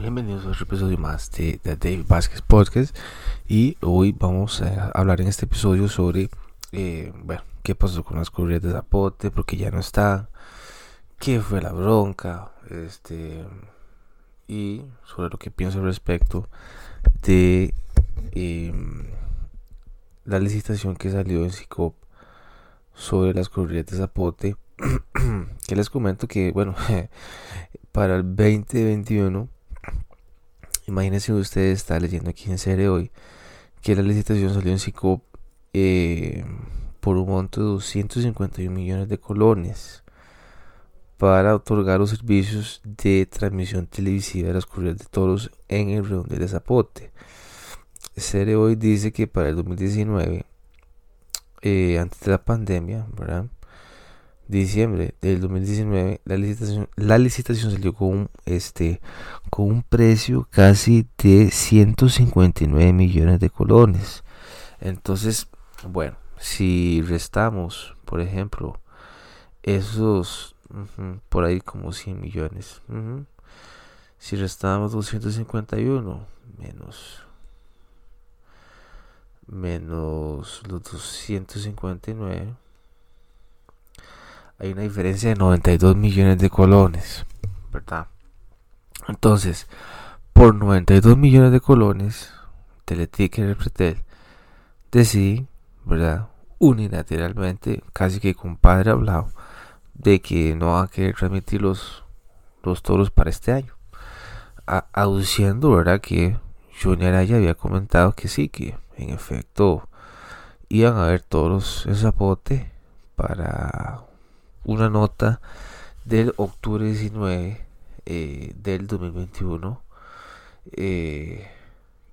Bienvenidos a otro episodio más de, The David Vázquez Podcast. Y hoy vamos a hablar en este episodio sobre, eh, bueno, qué pasó con las corridas de Zapote, porque ya no está, qué fue la bronca, este, y sobre lo que pienso al respecto de em, la licitación que salió en SICOP sobre las corridas de Zapote. que les comento que, bueno, para el 2021, imagínense ustedes, está leyendo aquí en serie hoy, que la licitación salió en SICOP eh, por un monto de 251 millones de colones para otorgar los servicios de transmisión televisiva de las corridas de toros en el redondel de Zapote. Serie hoy dice que para el 2019, eh, antes de la pandemia, ¿verdad? Diciembre del 2019 la licitación la licitación salió con un, este con un precio casi de 159 millones de colones. Entonces bueno si restamos por ejemplo esos por ahí como 100 millones si restamos 251 menos menos los 259 hay una diferencia de 92 millones de colones, ¿verdad? Entonces, por 92 millones de colones, Teletica y Repretel decidí, ¿verdad? Unilateralmente, casi que con padre hablado, de que no van a querer transmitir los, los toros para este año. aduciendo, ¿verdad? Que Johnny Araya había comentado que sí, que en efecto iban a haber toros en Zapote para una nota del octubre 19 eh, del 2021 eh,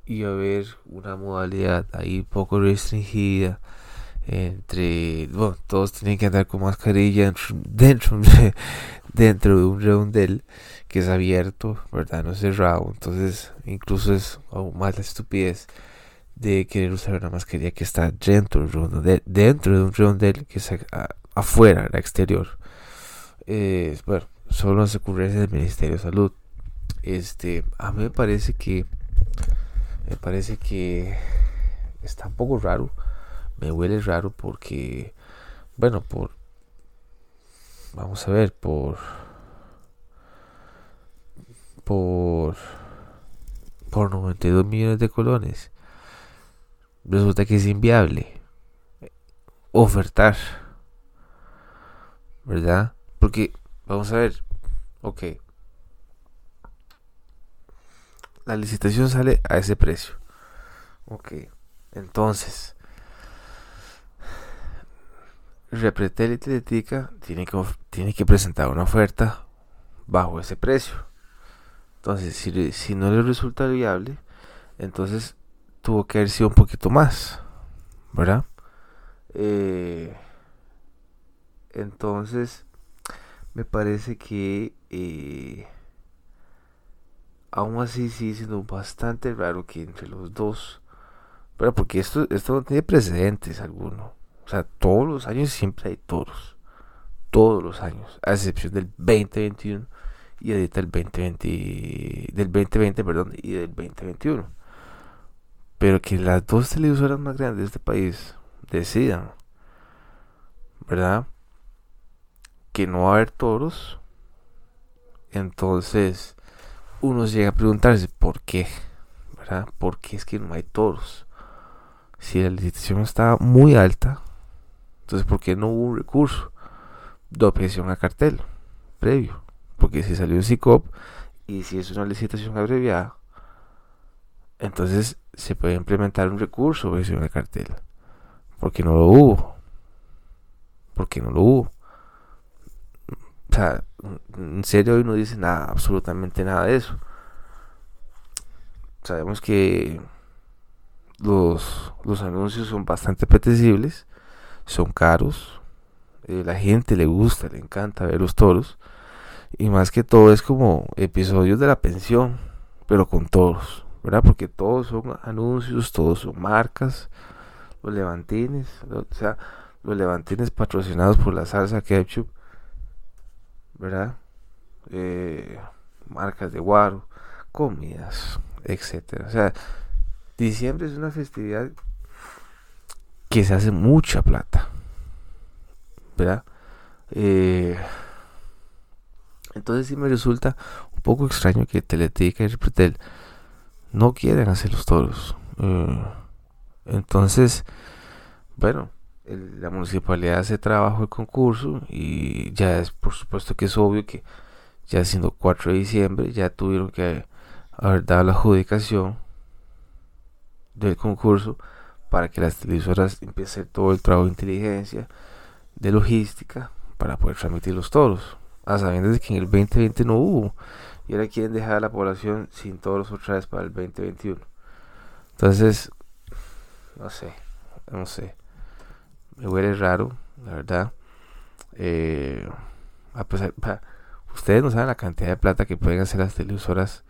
iba a haber una modalidad ahí poco restringida entre bueno todos tienen que andar con mascarilla dentro dentro de un redondel que es abierto verdad no es cerrado. Entonces incluso es aún más la estupidez de querer usar una mascarilla que está dentro de, dentro de un redondel que es afuera, el exterior. Eh, bueno, solo las ocurrencias del Ministerio de Salud. Este, a mí me parece que me parece que está un poco raro. Me huele raro porque, bueno, por, vamos a ver, por, por, por 92 millones de colones. Resulta que es inviable ofertar ¿verdad? Porque, vamos a ver, ok. La licitación sale a ese precio. Ok, entonces, Repretel y Teletica tiene que, tiene que presentar una oferta bajo ese precio. Entonces, si, si no le resulta viable, entonces tuvo que haber sido un poquito más, ¿verdad? Eh, entonces, me parece que eh, aún así sigue siendo bastante raro que entre los dos, pero porque esto, esto no tiene precedentes alguno. O sea, todos los años siempre hay toros. Todos los años, a excepción del 2021 y ahorita el 2020, del 2020, perdón, y del 2021. Pero que las dos televisoras más grandes de este país decidan, ¿verdad? Que no va a haber toros, entonces uno llega a preguntarse por qué, ¿verdad? ¿Por qué es que no hay toros? Si la licitación está muy alta, entonces ¿por qué no hubo un recurso de objeción a cartel previo? Porque si salió un CICOP y si es una licitación abreviada, entonces se puede implementar un recurso de objeción a cartel. Porque no lo hubo. Porque no lo hubo sea, en serio hoy no dice nada, absolutamente nada de eso. Sabemos que los, los anuncios son bastante apetecibles, son caros, eh, la gente le gusta, le encanta ver los toros, y más que todo es como episodios de la pensión, pero con toros, ¿verdad? Porque todos son anuncios, todos son marcas, los levantines, o sea, los levantines patrocinados por la salsa ketchup ¿verdad? Eh, marcas de guaro, comidas, etcétera. O sea, diciembre es una festividad que se hace mucha plata, ¿verdad? Eh, entonces sí me resulta un poco extraño que Teletica y Repretel no quieren hacer los toros. Eh, entonces, bueno, la municipalidad hace trabajo el concurso y ya es por supuesto que es obvio que ya siendo 4 de diciembre ya tuvieron que haber dado la adjudicación del concurso para que las televisoras empiecen todo el trabajo de inteligencia, de logística, para poder transmitir los toros, a sabiendas de que en el 2020 no hubo, y ahora quieren dejar a la población sin toros otra vez para el 2021. Entonces, no sé, no sé, me huele raro, la verdad. Eh, a pesar, ustedes no saben la cantidad de plata que pueden hacer las televisoras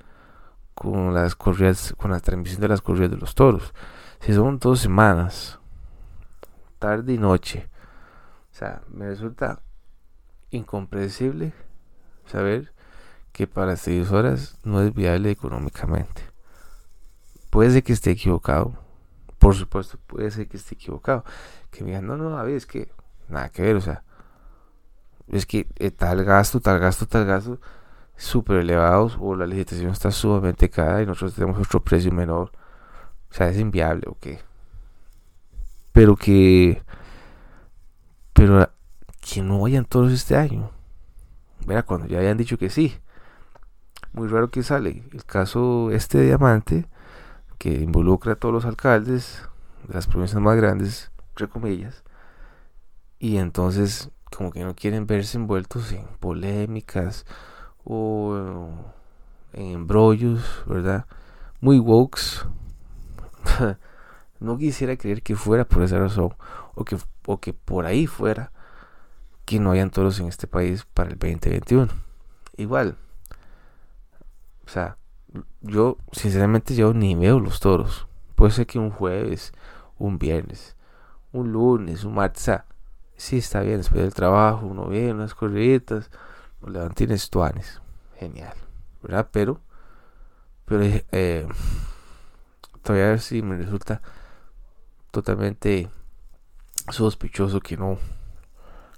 con las corridas, con la transmisión de las corridas de los toros. Si son dos semanas, tarde y noche, o sea, me resulta incomprensible saber que para las televisoras no es viable económicamente. Puede ser que esté equivocado, por supuesto, puede ser que esté equivocado. Que me digan, no, no, ver, es que nada que ver, o sea, es que eh, tal gasto, tal gasto, tal gasto súper elevados o la licitación está sumamente cara y nosotros tenemos otro precio menor. O sea, es inviable, ok. Pero que. Pero que no vayan todos este año. Mira, cuando ya hayan dicho que sí. Muy raro que sale. El caso este Diamante, que involucra a todos los alcaldes de las provincias más grandes, entre comillas. Y entonces, como que no quieren verse envueltos en polémicas o en embrollos, ¿verdad? Muy wokes. no quisiera creer que fuera por esa razón o que, o que por ahí fuera que no hayan toros en este país para el 2021. Igual, o sea, yo sinceramente yo ni veo los toros. Puede ser que un jueves, un viernes, un lunes, un martes, sí está bien, después del trabajo, uno viene, unas corriditas, los levantines tuanes, genial, ¿verdad? Pero, pero eh, todavía sí me resulta totalmente sospechoso que no,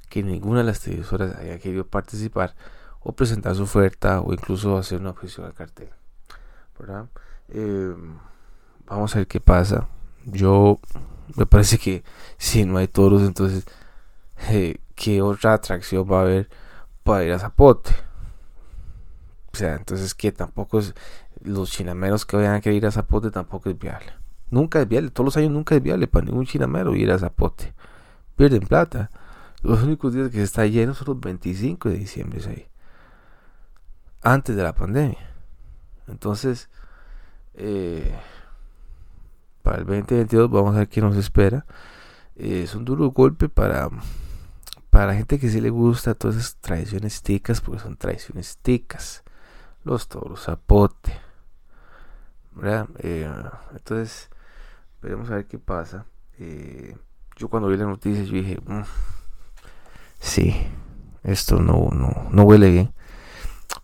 que ninguna de las televisoras haya querido participar o presentar su oferta o incluso hacer una objeción al cartel, Eh, vamos a ver qué pasa. Yo me parece que si no hay toros, entonces eh, qué otra atracción va a haber para ir a Zapote. O sea, entonces que tampoco es los chinameros que vayan a querer ir a Zapote tampoco es viable. Nunca es viable, todos los años nunca es viable para ningún chinamero ir a Zapote. Pierden plata. Los únicos días que se está lleno son los 25 de diciembre ahí. Antes de la pandemia. Entonces, eh, para el 2022 vamos a ver qué nos espera. es un duro golpe para para la gente que sí le gusta todas esas tradiciones ticas, porque son tradiciones ticas, los toros, zapote, ¿verdad? Eh, entonces, veremos a ver qué pasa. Eh, yo cuando vi la noticia, yo dije, mm, sí, esto no, no, no huele bien.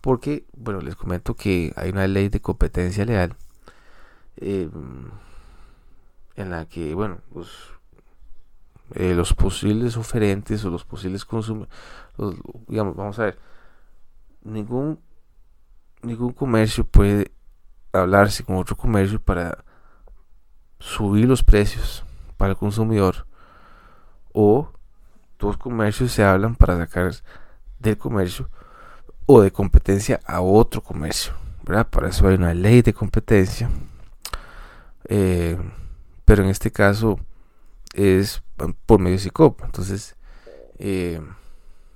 Porque, bueno, les comento que hay una ley de competencia leal eh, en la que, bueno, pues eh, los posibles oferentes o los posibles consumidores, digamos, vamos a ver, ningún, ningún comercio puede hablarse con otro comercio para subir los precios para el consumidor o dos comercios se hablan para sacar del comercio o de competencia a otro comercio, ¿verdad? Para eso hay una ley de competencia. Eh, pero en este caso es por medio de SICOP. Entonces, eh,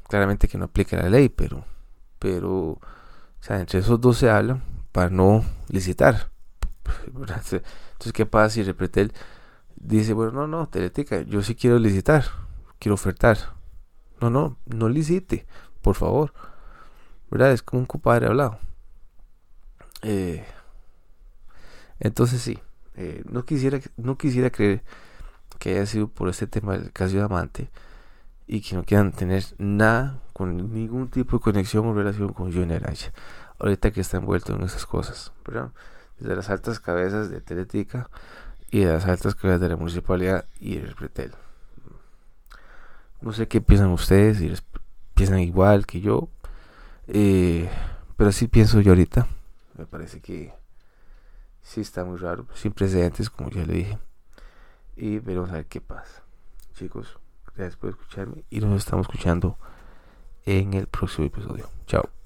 claramente que no aplica la ley, pero, pero, o sea, entre esos dos se hablan para no licitar. Entonces, ¿qué pasa si Repretel dice, bueno, no, no, Teletica, yo sí quiero licitar, quiero ofertar? No, no, no licite, por favor. ¿Verdad? Es como un compadre hablado. Eh, entonces sí, eh, no quisiera, no quisiera creer que haya sido por este tema del caso de amante y que no quieran tener nada con ningún tipo de conexión o relación con Johnny Araya. ahorita que está envuelto en esas cosas, ¿verdad? Desde las altas cabezas de Teletica y de las altas cabezas de la municipalidad y el Pretel. No sé qué piensan ustedes, si les piensan igual que yo, eh, pero así pienso yo ahorita. Me parece que sí está muy raro, sin precedentes, como ya le dije. Y veremos a ver qué pasa. Chicos, gracias por escucharme y nos estamos escuchando en el próximo episodio. Chao.